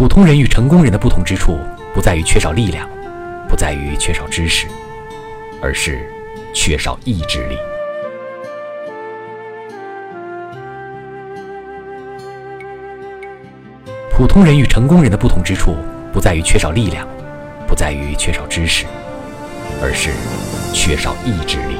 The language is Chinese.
普通人与成功人的不同之处不在于缺少力量不在于缺少知识而是缺少意志力。普通人与成功人的不同之处不在于缺少力量不在于缺少知识而是缺少意志力。